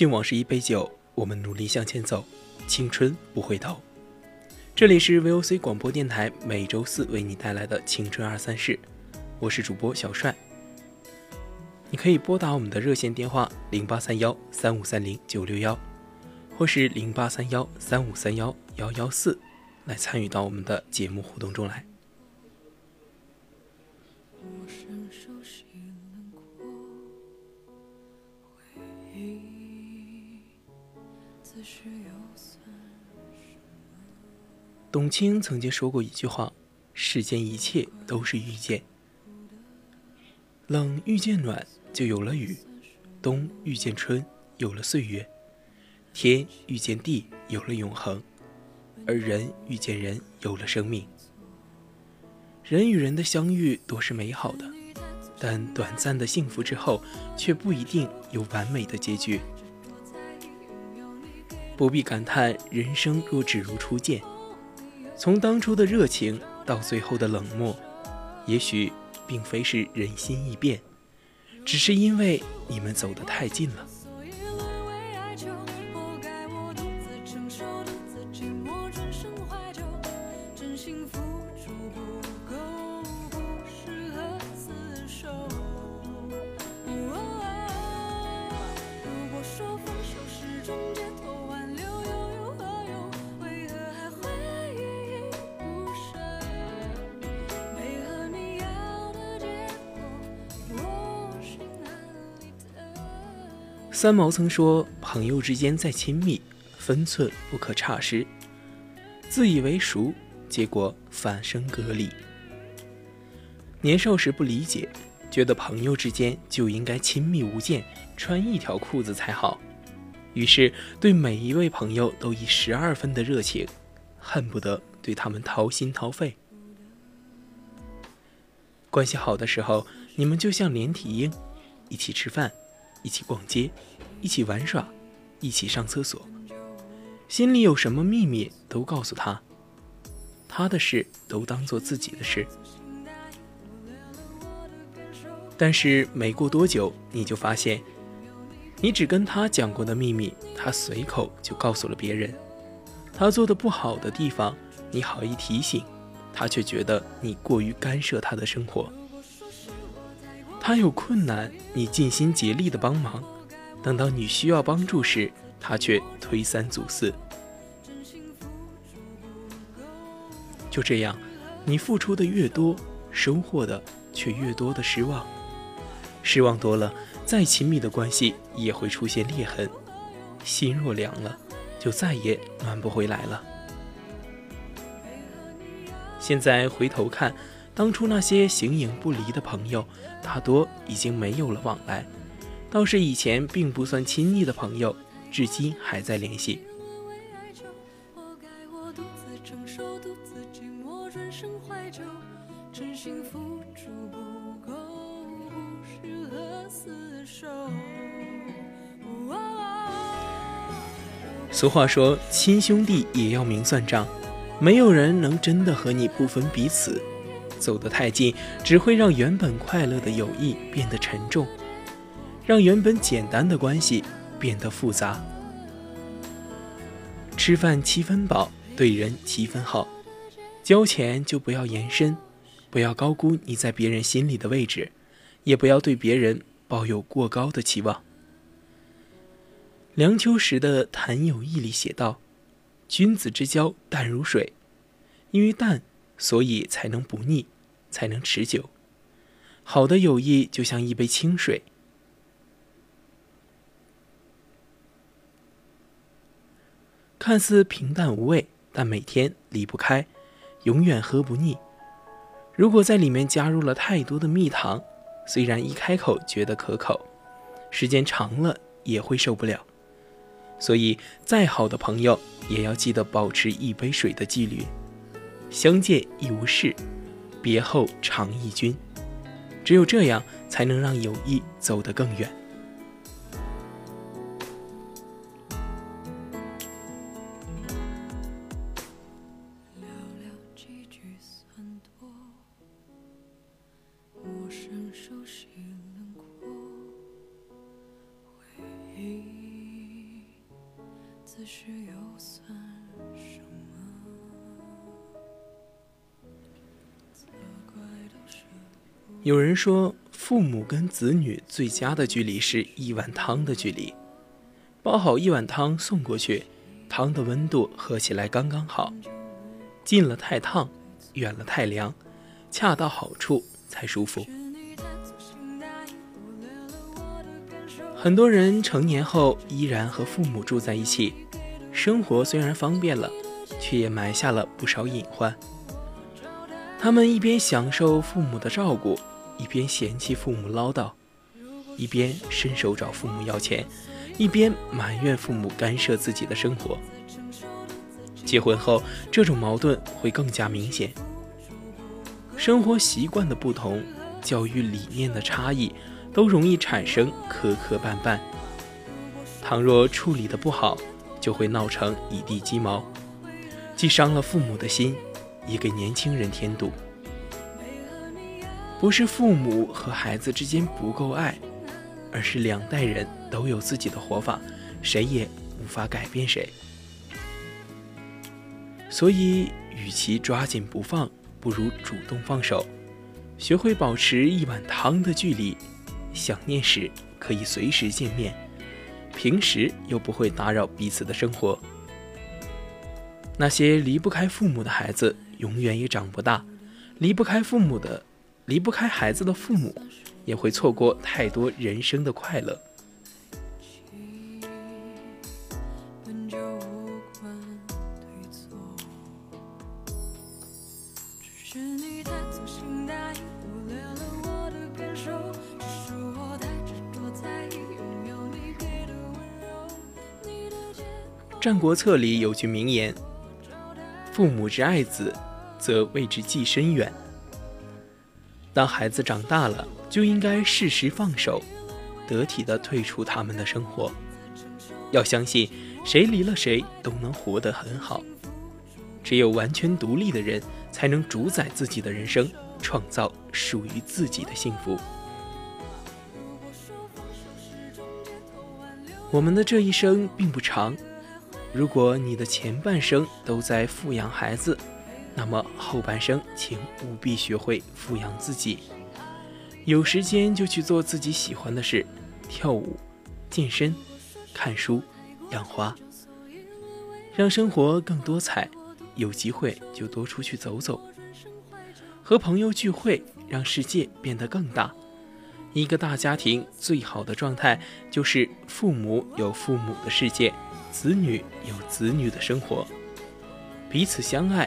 敬往事一杯酒，我们努力向前走，青春不回头。这里是 VOC 广播电台，每周四为你带来的青春二三事，我是主播小帅。你可以拨打我们的热线电话零八三幺三五三零九六幺，或是零八三幺三五三幺幺幺四，来参与到我们的节目互动中来。陌生熟悉董卿曾经说过一句话：“世间一切都是遇见，冷遇见暖就有了雨，冬遇见春有了岁月，天遇见地有了永恒，而人遇见人有了生命。人与人的相遇多是美好的，但短暂的幸福之后，却不一定有完美的结局。不必感叹人生若只如初见。”从当初的热情到最后的冷漠，也许并非是人心易变，只是因为你们走得太近了。三毛曾说：“朋友之间再亲密，分寸不可差失。自以为熟，结果反生隔离。年少时不理解，觉得朋友之间就应该亲密无间，穿一条裤子才好。于是对每一位朋友都以十二分的热情，恨不得对他们掏心掏肺。关系好的时候，你们就像连体婴，一起吃饭，一起逛街，一起玩耍，一起上厕所。心里有什么秘密都告诉他，他的事都当做自己的事。但是没过多久，你就发现，你只跟他讲过的秘密，他随口就告诉了别人。他做的不好的地方，你好意提醒，他却觉得你过于干涉他的生活。他有困难，你尽心竭力的帮忙，等到你需要帮助时，他却推三阻四。就这样，你付出的越多，收获的却越多的失望。失望多了，再亲密的关系也会出现裂痕。心若凉了，就再也暖不回来了。现在回头看，当初那些形影不离的朋友，大多已经没有了往来。倒是以前并不算亲昵的朋友，至今还在联系。俗话说，亲兄弟也要明算账，没有人能真的和你不分彼此。走得太近，只会让原本快乐的友谊变得沉重，让原本简单的关系变得复杂。吃饭七分饱，对人七分好，交钱就不要延伸，不要高估你在别人心里的位置，也不要对别人抱有过高的期望。梁秋实的《谈友谊》里写道：“君子之交淡如水，因为淡，所以才能不腻，才能持久。好的友谊就像一杯清水，看似平淡无味，但每天离不开，永远喝不腻。如果在里面加入了太多的蜜糖，虽然一开口觉得可口，时间长了也会受不了。”所以，再好的朋友也要记得保持一杯水的纪律。相见亦无事，别后常忆君。只有这样，才能让友谊走得更远。寥寥几句算多，陌生熟悉轮廓，此时又算什么？有人说，父母跟子女最佳的距离是一碗汤的距离。煲好一碗汤送过去，汤的温度喝起来刚刚好，近了太烫，远了太凉，恰到好处才舒服。很多人成年后依然和父母住在一起，生活虽然方便了，却也埋下了不少隐患。他们一边享受父母的照顾，一边嫌弃父母唠叨，一边伸手找父母要钱，一边埋怨父母干涉自己的生活。结婚后，这种矛盾会更加明显。生活习惯的不同，教育理念的差异，都容易产生磕磕绊绊。倘若处理的不好，就会闹成一地鸡毛，既伤了父母的心，也给年轻人添堵。不是父母和孩子之间不够爱，而是两代人都有自己的活法，谁也无法改变谁。所以，与其抓紧不放，不如主动放手，学会保持一碗汤的距离。想念时可以随时见面，平时又不会打扰彼此的生活。那些离不开父母的孩子，永远也长不大；离不开父母的，离不开孩子的父母，也会错过太多人生的快乐。《战国策》里有句名言：“父母之爱子，则为之计深远。”当孩子长大了，就应该适时放手，得体的退出他们的生活。要相信，谁离了谁都能活得很好。只有完全独立的人，才能主宰自己的人生，创造属于自己的幸福。我们的这一生并不长，如果你的前半生都在富养孩子，那么后半生请务必学会富养自己。有时间就去做自己喜欢的事，跳舞、健身、看书、养花，让生活更多彩。有机会就多出去走走，和朋友聚会，让世界变得更大。一个大家庭最好的状态就是父母有父母的世界，子女有子女的生活，彼此相爱，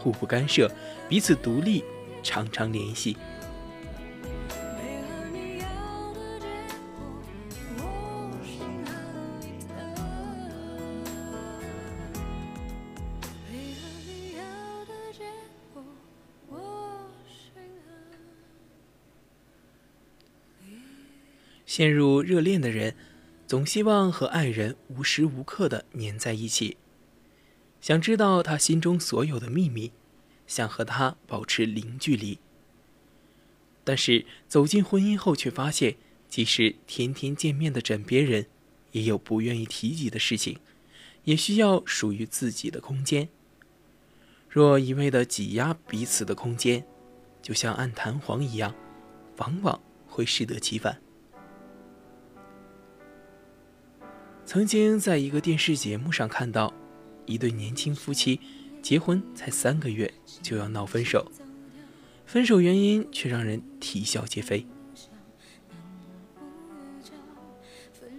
互不干涉，彼此独立，常常联系。陷入热恋的人，总希望和爱人无时无刻的粘在一起，想知道他心中所有的秘密，想和他保持零距离。但是走进婚姻后，却发现，即使天天见面的枕边人，也有不愿意提及的事情，也需要属于自己的空间。若一味的挤压彼此的空间，就像按弹簧一样，往往会适得其反。曾经在一个电视节目上看到，一对年轻夫妻结婚才三个月就要闹分手，分手原因却让人啼笑皆非。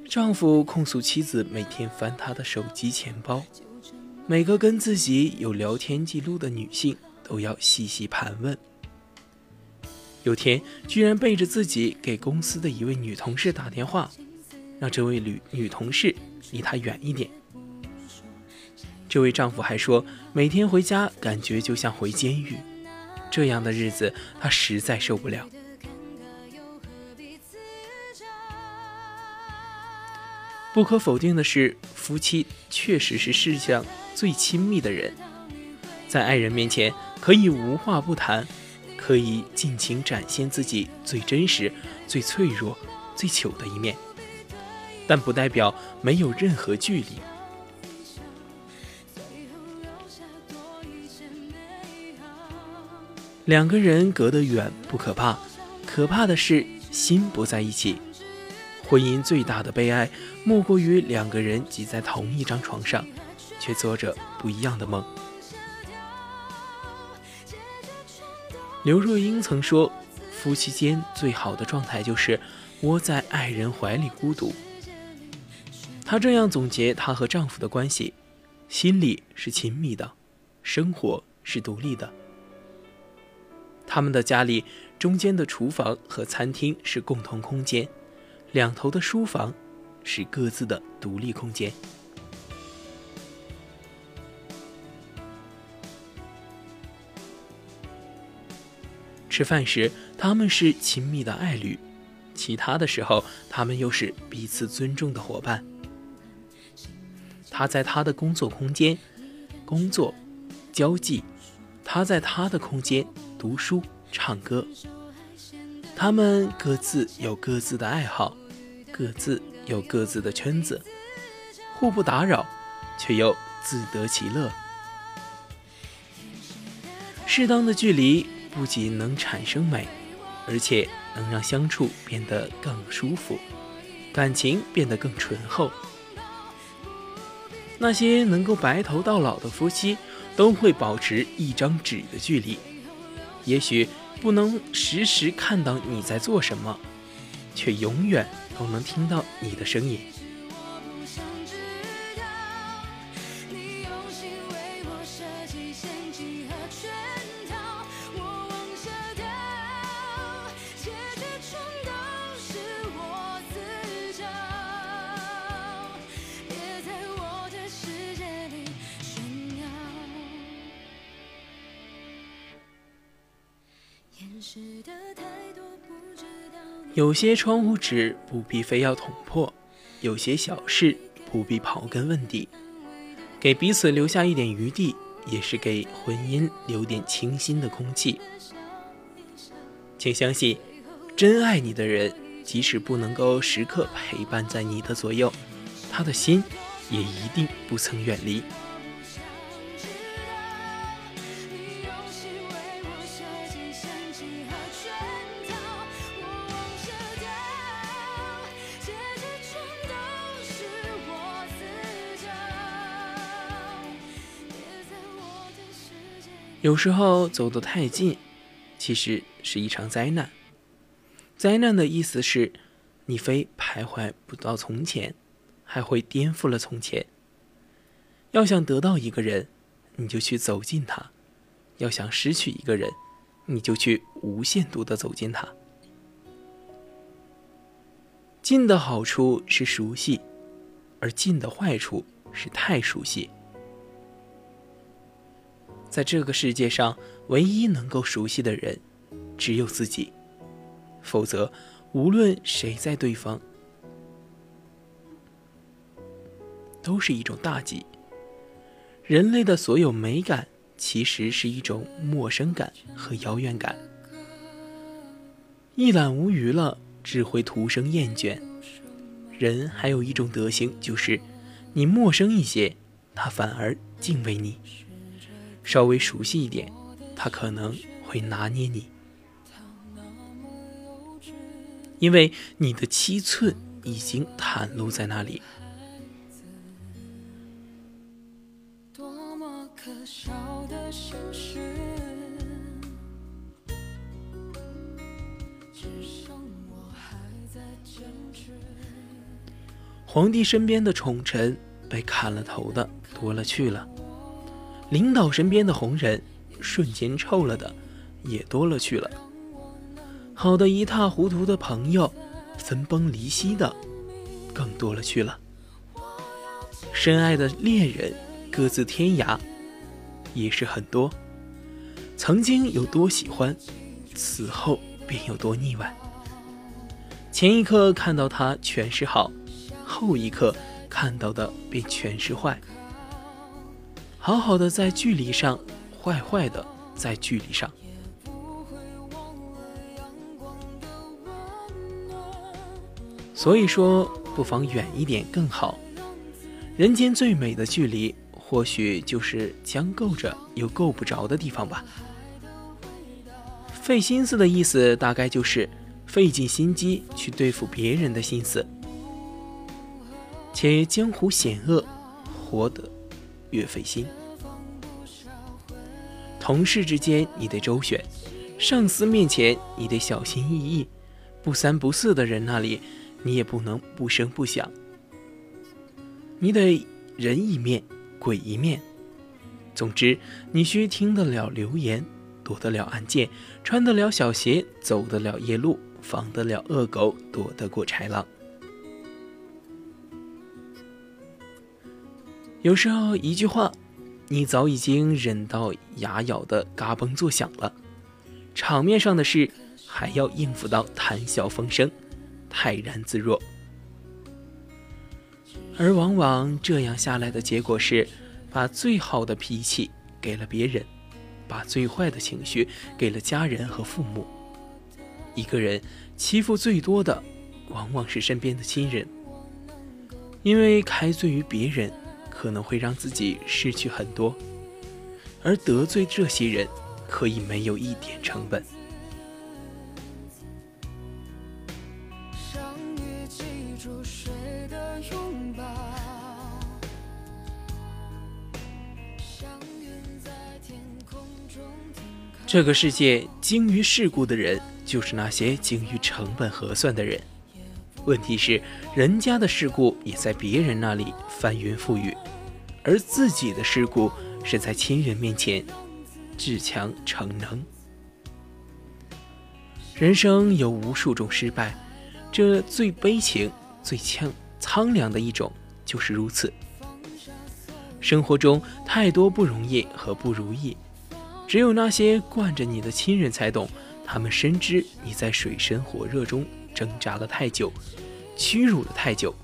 丈夫控诉妻子每天翻他的手机、钱包，每个跟自己有聊天记录的女性都要细细盘问。有天，居然背着自己给公司的一位女同事打电话，让这位女女同事离他远一点。这位丈夫还说，每天回家感觉就像回监狱，这样的日子他实在受不了。不可否定的是，夫妻确实是世上最亲密的人，在爱人面前可以无话不谈，可以尽情展现自己最真实、最脆弱、最糗的一面，但不代表没有任何距离。两个人隔得远不可怕，可怕的是心不在一起。婚姻最大的悲哀，莫过于两个人挤在同一张床上，却做着不一样的梦。刘若英曾说：“夫妻间最好的状态就是窝在爱人怀里孤独。”她这样总结她和丈夫的关系：心里是亲密的，生活是独立的。他们的家里中间的厨房和餐厅是共同空间。两头的书房是各自的独立空间。吃饭时，他们是亲密的爱侣；其他的时候，他们又是彼此尊重的伙伴。他在他的工作空间工作、交际；他在他的空间读书、唱歌。他们各自有各自的爱好。各自有各自的圈子，互不打扰，却又自得其乐。适当的距离不仅能产生美，而且能让相处变得更舒服，感情变得更醇厚。那些能够白头到老的夫妻，都会保持一张纸的距离。也许不能时时看到你在做什么，却永远。都能听到你的声音。有些窗户纸不必非要捅破，有些小事不必刨根问底，给彼此留下一点余地，也是给婚姻留点清新的空气。请相信，真爱你的人，即使不能够时刻陪伴在你的左右，他的心也一定不曾远离。有时候走得太近，其实是一场灾难。灾难的意思是，你非徘徊不到从前，还会颠覆了从前。要想得到一个人，你就去走近他；要想失去一个人，你就去无限度的走近他。近的好处是熟悉，而近的坏处是太熟悉。在这个世界上，唯一能够熟悉的人，只有自己。否则，无论谁在对方，都是一种大忌。人类的所有美感，其实是一种陌生感和遥远感。一览无余了，只会徒生厌倦。人还有一种德行，就是你陌生一些，他反而敬畏你。稍微熟悉一点他可能会拿捏你。因为你的七寸已经袒露在那里。多么可笑的心事只剩我还在坚持皇帝身边的宠臣被砍了头的多了去了。领导身边的红人瞬间臭了的也多了去了，好的一塌糊涂的朋友分崩离析的更多了去了，深爱的恋人各自天涯也是很多，曾经有多喜欢，此后便有多腻歪。前一刻看到他全是好，后一刻看到的便全是坏。好好的在距离上，坏坏的在距离上。所以说，不妨远一点更好。人间最美的距离，或许就是将够着又够不着的地方吧。费心思的意思，大概就是费尽心机去对付别人的心思。且江湖险恶，活得越费心。同事之间你得周旋，上司面前你得小心翼翼，不三不四的人那里你也不能不声不响。你得人一面，鬼一面。总之，你需听得了流言，躲得了暗箭，穿得了小鞋，走得了夜路，防得了恶狗，躲得过豺狼。有时候一句话，你早已经忍到牙咬得嘎嘣作响了，场面上的事还要应付到谈笑风生，泰然自若。而往往这样下来的结果是，把最好的脾气给了别人，把最坏的情绪给了家人和父母。一个人欺负最多的，往往是身边的亲人，因为开罪于别人。可能会让自己失去很多，而得罪这些人，可以没有一点成本。这个世界精于世故的人，就是那些精于成本核算的人。问题是，人家的事故也在别人那里翻云覆雨。而自己的事故是在亲人面前自强逞能。人生有无数种失败，这最悲情、最呛苍凉的一种就是如此。生活中太多不容易和不如意，只有那些惯着你的亲人才懂。他们深知你在水深火热中挣扎了太久，屈辱了太久，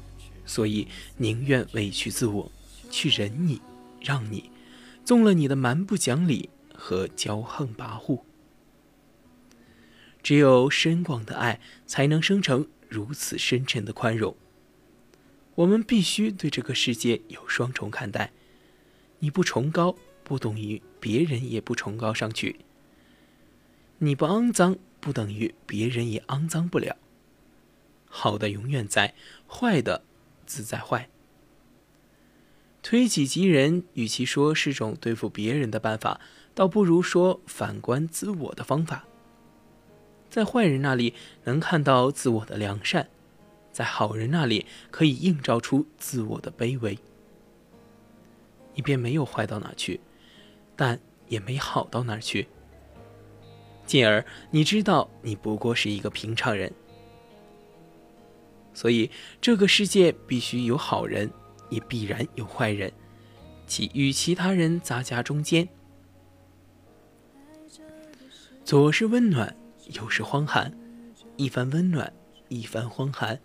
所以宁愿委屈自我。去忍你，让你，纵了你的蛮不讲理和骄横跋扈。只有深广的爱，才能生成如此深沉的宽容。我们必须对这个世界有双重看待。你不崇高，不等于别人也不崇高上去。你不肮脏，不等于别人也肮脏不了。好的永远在，坏的自在坏。推己及人，与其说是种对付别人的办法，倒不如说反观自我的方法。在坏人那里能看到自我的良善，在好人那里可以映照出自我的卑微。你便没有坏到哪去，但也没好到哪去。进而你知道，你不过是一个平常人。所以，这个世界必须有好人。也必然有坏人，其与其他人杂夹中间，左是温暖，右是荒寒，一番温暖，一番荒寒，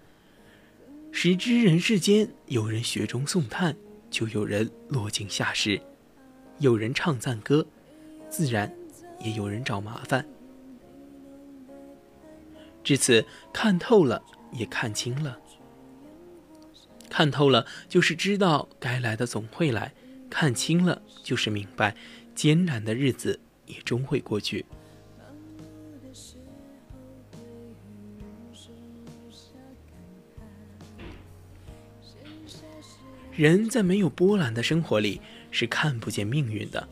使之人世间有人雪中送炭，就有人落井下石；有人唱赞歌，自然也有人找麻烦。至此，看透了，也看清了。看透了，就是知道该来的总会来；看清了，就是明白艰难的日子也终会过去。人在没有波澜的生活里，是看不见命运的，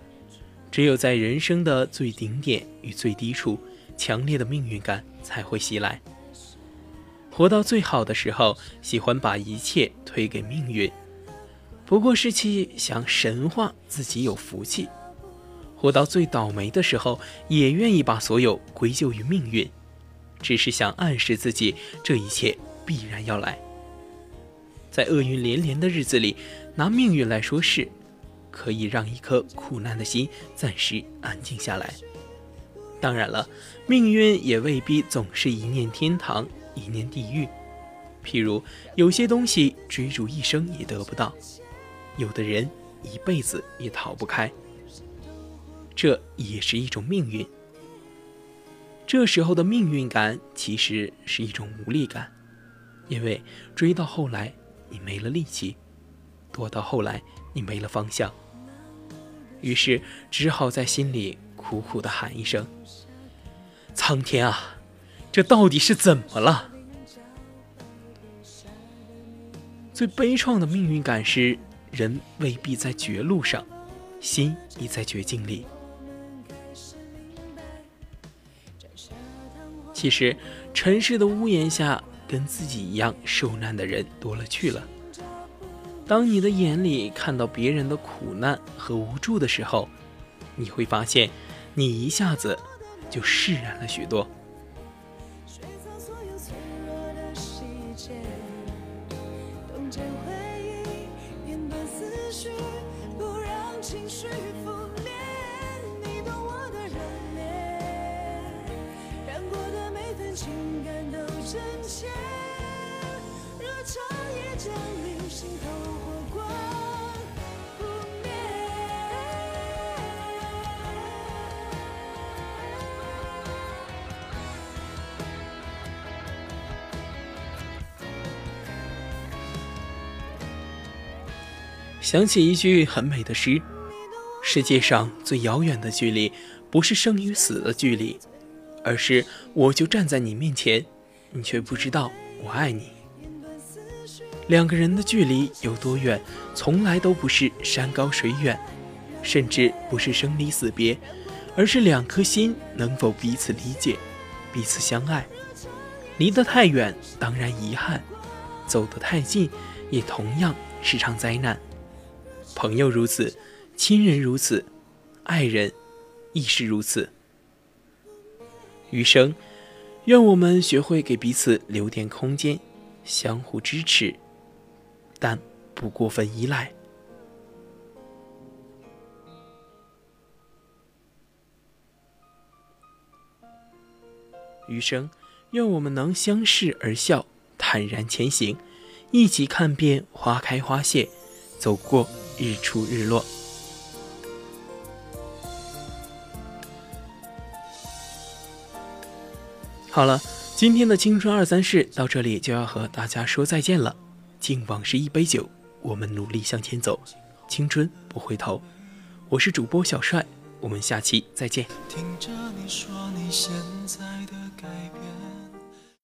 只有在人生的最顶点与最低处，强烈的命运感才会袭来。活到最好的时候，喜欢把一切推给命运，不过是去想神化自己有福气；活到最倒霉的时候，也愿意把所有归咎于命运，只是想暗示自己这一切必然要来。在厄运连连的日子里，拿命运来说事，可以让一颗苦难的心暂时安静下来。当然了，命运也未必总是一念天堂。一念地狱，譬如有些东西追逐一生也得不到，有的人一辈子也逃不开，这也是一种命运。这时候的命运感其实是一种无力感，因为追到后来你没了力气，躲到后来你没了方向，于是只好在心里苦苦的喊一声：“苍天啊！”这到底是怎么了？最悲怆的命运感是，人未必在绝路上，心已在绝境里。其实，尘世的屋檐下，跟自己一样受难的人多了去了。当你的眼里看到别人的苦难和无助的时候，你会发现，你一下子就释然了许多。想起一句很美的诗：“世界上最遥远的距离，不是生与死的距离，而是我就站在你面前，你却不知道我爱你。”两个人的距离有多远，从来都不是山高水远，甚至不是生离死别，而是两颗心能否彼此理解、彼此相爱。离得太远，当然遗憾；走得太近，也同样是场灾难。朋友如此，亲人如此，爱人亦是如此。余生，愿我们学会给彼此留点空间，相互支持，但不过分依赖。余生，愿我们能相视而笑，坦然前行，一起看遍花开花谢，走过。日出日落。好了，今天的青春二三事到这里就要和大家说再见了。敬往事一杯酒，我们努力向前走，青春不回头。我是主播小帅，我们下期再见。听着你说你现在的改变。